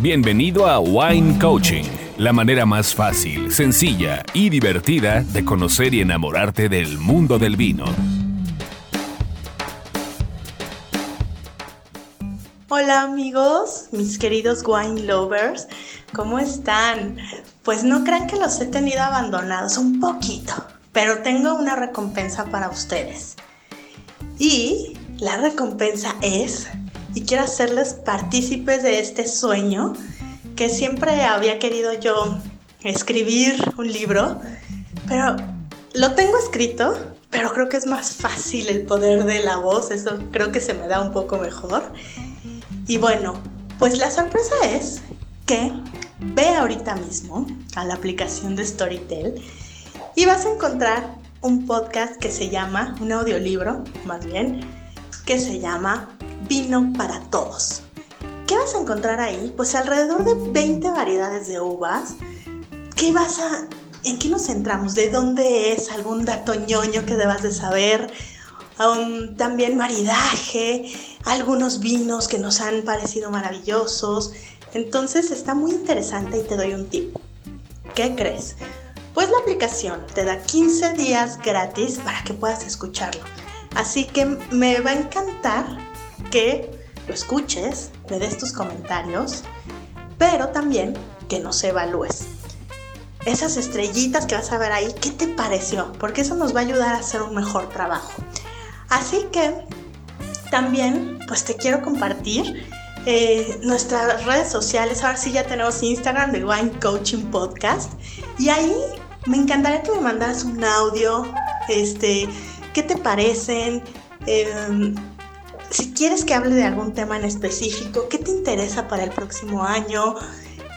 Bienvenido a Wine Coaching, la manera más fácil, sencilla y divertida de conocer y enamorarte del mundo del vino. Hola amigos, mis queridos wine lovers, ¿cómo están? Pues no crean que los he tenido abandonados un poquito, pero tengo una recompensa para ustedes. Y la recompensa es y quiero hacerles partícipes de este sueño que siempre había querido yo escribir un libro, pero lo tengo escrito, pero creo que es más fácil el poder de la voz, eso creo que se me da un poco mejor. Y bueno, pues la sorpresa es que ve ahorita mismo a la aplicación de Storytel y vas a encontrar un podcast que se llama, un audiolibro más bien, que se llama vino para todos. ¿Qué vas a encontrar ahí? Pues alrededor de 20 variedades de uvas. ¿Qué vas a... ¿En qué nos centramos? ¿De dónde es? ¿Algún dato ñoño que debas de saber? También maridaje, algunos vinos que nos han parecido maravillosos. Entonces está muy interesante y te doy un tip. ¿Qué crees? Pues la aplicación te da 15 días gratis para que puedas escucharlo. Así que me va a encantar que lo escuches, me des tus comentarios, pero también que nos evalúes. Esas estrellitas que vas a ver ahí, ¿qué te pareció? Porque eso nos va a ayudar a hacer un mejor trabajo. Así que también, pues te quiero compartir eh, nuestras redes sociales. Ahora sí ya tenemos Instagram de Wine Coaching Podcast. Y ahí me encantaría que me mandaras un audio. Este, ¿qué te parecen? Eh, si quieres que hable de algún tema en específico, ¿qué te interesa para el próximo año?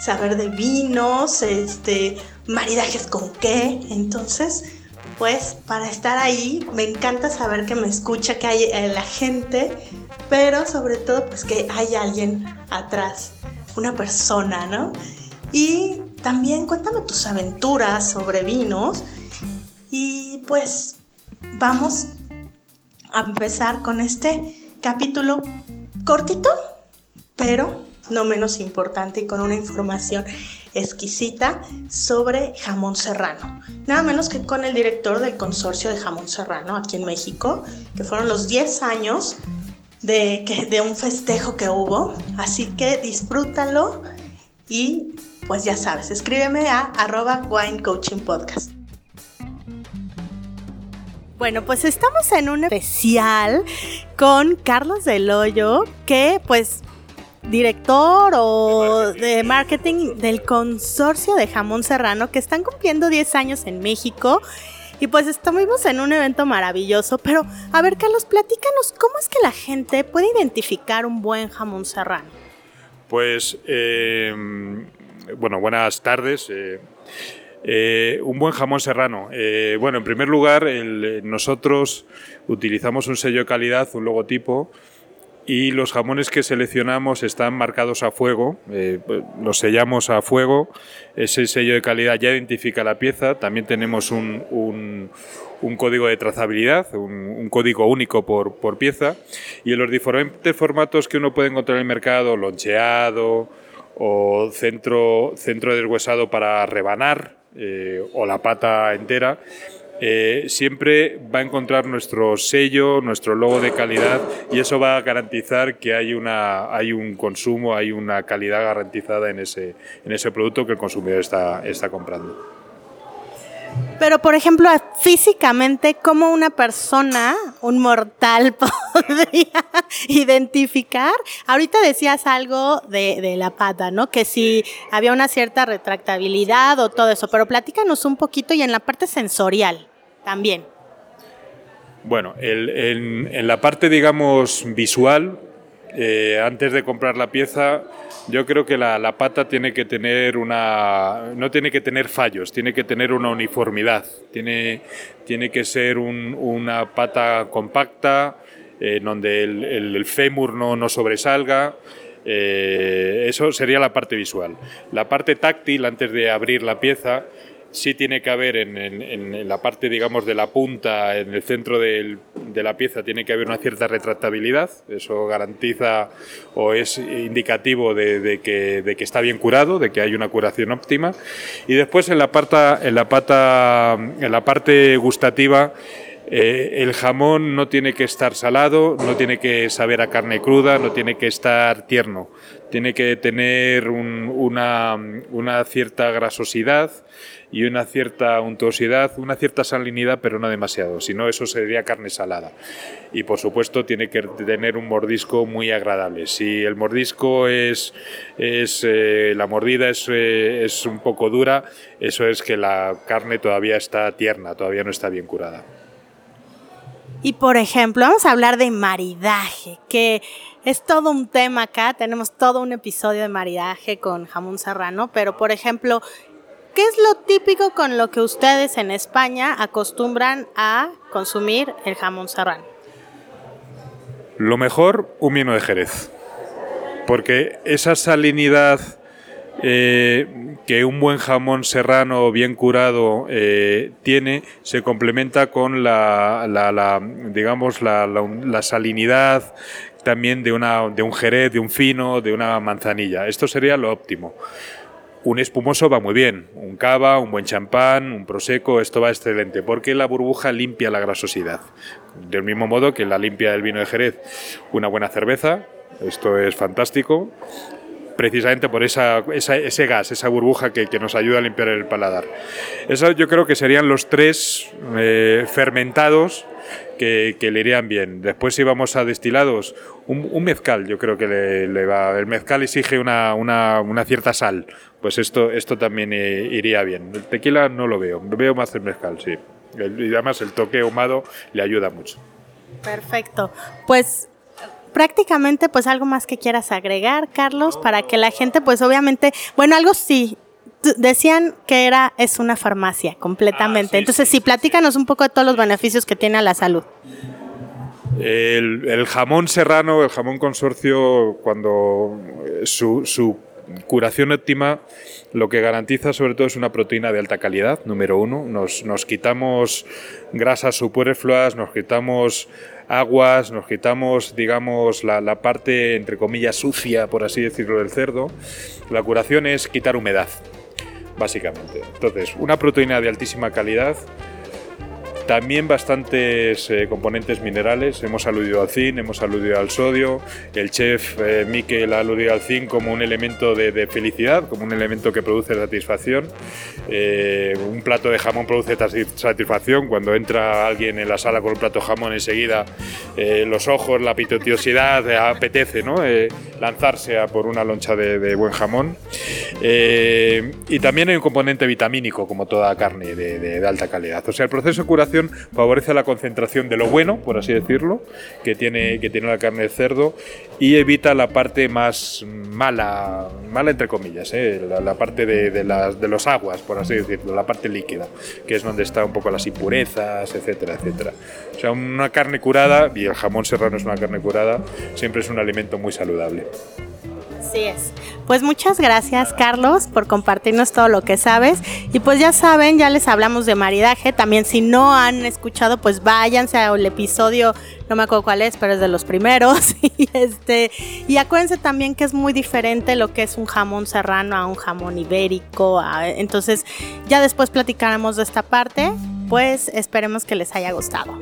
Saber de vinos, este, maridajes con qué. Entonces, pues para estar ahí, me encanta saber que me escucha, que hay eh, la gente, pero sobre todo pues que hay alguien atrás, una persona, ¿no? Y también cuéntame tus aventuras sobre vinos y pues vamos a empezar con este capítulo cortito, pero no menos importante y con una información exquisita sobre jamón serrano. Nada menos que con el director del consorcio de jamón serrano aquí en México, que fueron los 10 años de, de un festejo que hubo. Así que disfrútalo y pues ya sabes, escríbeme a arroba wine coaching podcast. Bueno, pues estamos en un especial con Carlos Del Hoyo, que pues director o de marketing del consorcio de jamón serrano que están cumpliendo 10 años en México. Y pues estamos en un evento maravilloso, pero a ver Carlos, platícanos, ¿cómo es que la gente puede identificar un buen jamón serrano? Pues, eh, bueno, buenas tardes. Eh, eh, un buen jamón serrano. Eh, bueno, en primer lugar, eh, nosotros utilizamos un sello de calidad, un logotipo, y los jamones que seleccionamos están marcados a fuego, pues, los sellamos a fuego, ese sello de calidad ya identifica la pieza, también tenemos un, código de trazabilidad, un, código único por, por, pieza, y en los diferentes formatos que uno puede encontrar en el mercado, loncheado o centro, centro deshuesado para rebanar, eh, o la pata entera, eh, siempre va a encontrar nuestro sello, nuestro logo de calidad y eso va a garantizar que hay, una, hay un consumo, hay una calidad garantizada en ese, en ese producto que el consumidor está, está comprando. Pero, por ejemplo, físicamente, ¿cómo una persona, un mortal, podría identificar? Ahorita decías algo de, la pata, ¿no? Que si había una cierta retractabilidad o todo eso, pero platícanos un poquito y en la parte sensorial también. Bueno, en, la parte, digamos, visual, eh, antes de comprar la pieza, yo creo que la, pata tiene que tener una. no tiene que tener fallos, tiene que tener una uniformidad. Tiene, tiene que ser una pata compacta, en donde el, fémur no, no sobresalga. Eh, eso sería la parte visual. La parte táctil, antes de abrir la pieza, sí tiene que haber en, la parte, digamos, de la punta, en el centro de la pieza, tiene que haber una cierta retractabilidad. Eso garantiza o es indicativo de, que, de, que, está bien curado, de que hay una curación óptima. Y después en la, pata, en la, pata, en la parte gustativa, eh, el jamón no tiene que estar salado, no tiene que saber a carne cruda, no tiene que estar tierno. Tiene que tener una, una cierta grasosidad y una cierta untuosidad, una cierta salinidad, pero no demasiado, si no eso sería carne salada. Y por supuesto tiene que tener un mordisco muy agradable. Si el mordisco es, es eh, la mordida es, eh, es un poco dura, eso es que la carne todavía está tierna, todavía no está bien curada. Y por ejemplo, vamos a hablar de maridaje, que es todo un tema acá, tenemos todo un episodio de maridaje con jamón serrano, pero por ejemplo, ¿qué es lo típico con lo que ustedes en España acostumbran a consumir el jamón serrano? Lo mejor, un vino de Jerez, porque esa salinidad eh, que un buen jamón serrano bien curado eh, tiene se complementa con la, digamos la, salinidad también de, una, de un jerez, de un fino, de una manzanilla. Esto sería lo óptimo. Un espumoso va muy bien, un cava, un buen champán, un prosecco, esto va excelente, porque la burbuja limpia la grasosidad. Del mismo modo que la limpia el vino de Jerez, una buena cerveza, esto es fantástico precisamente por esa, ese gas, esa burbuja que, nos ayuda a limpiar el paladar. Eso yo creo que serían los tres eh, fermentados que, le irían bien. Después si vamos a destilados, un, mezcal yo creo que le, va. El mezcal exige una, cierta sal, pues esto, esto también eh, iría bien. El tequila no lo veo, veo más el mezcal, sí. y además el toque ahumado le ayuda mucho. Perfecto. Pues prácticamente pues algo más que quieras agregar, Carlos, para que la gente pues obviamente, bueno, algo sí, decían que era es una farmacia completamente. Ah, Entonces, sí, platícanos un poco de todos los beneficios que tiene a la salud. El, jamón serrano, el jamón consorcio, cuando su, su curación óptima lo que garantiza sobre todo es una proteína de alta calidad, número uno. Nos, nos quitamos grasas superfluas, nos quitamos aguas, nos quitamos, digamos, la, la, parte, entre comillas, sucia, por así decirlo, del cerdo. La curación es quitar humedad, básicamente. Entonces, una proteína de altísima calidad también bastantes eh, componentes minerales, hemos aludido al zinc, hemos aludido al sodio, el chef eh, Miquel ha aludido al zinc como un elemento de, felicidad, como un elemento que produce satisfacción. Eh, un plato de jamón produce satisfacción, cuando entra alguien en la sala con un plato de jamón enseguida los ojos, la apeteciosidad, apetece ¿no? lanzarse a por una loncha de, buen jamón. y también hay un componente vitamínico como toda carne de, de alta calidad. O sea, el proceso de curación favorece la concentración de lo bueno, por así decirlo, que tiene, que tiene la carne de cerdo y evita la parte más mala, mala entre comillas, ¿eh? la, parte de, las, de los aguas, por así decirlo, la parte líquida, que es donde está un poco las impurezas, etcétera, etcétera. O sea, una carne curada, y el jamón serrano es una carne curada, siempre es un alimento muy saludable. Así es. Pues muchas gracias, Carlos, por compartirnos todo lo que sabes. Y pues ya saben, ya les hablamos de maridaje. También si no han escuchado, pues váyanse al episodio, no me acuerdo cuál es, pero es de los primeros. y este, y acuérdense también que es muy diferente lo que es un jamón serrano a un jamón ibérico. entonces, ya después platicaremos de esta parte. Pues esperemos que les haya gustado.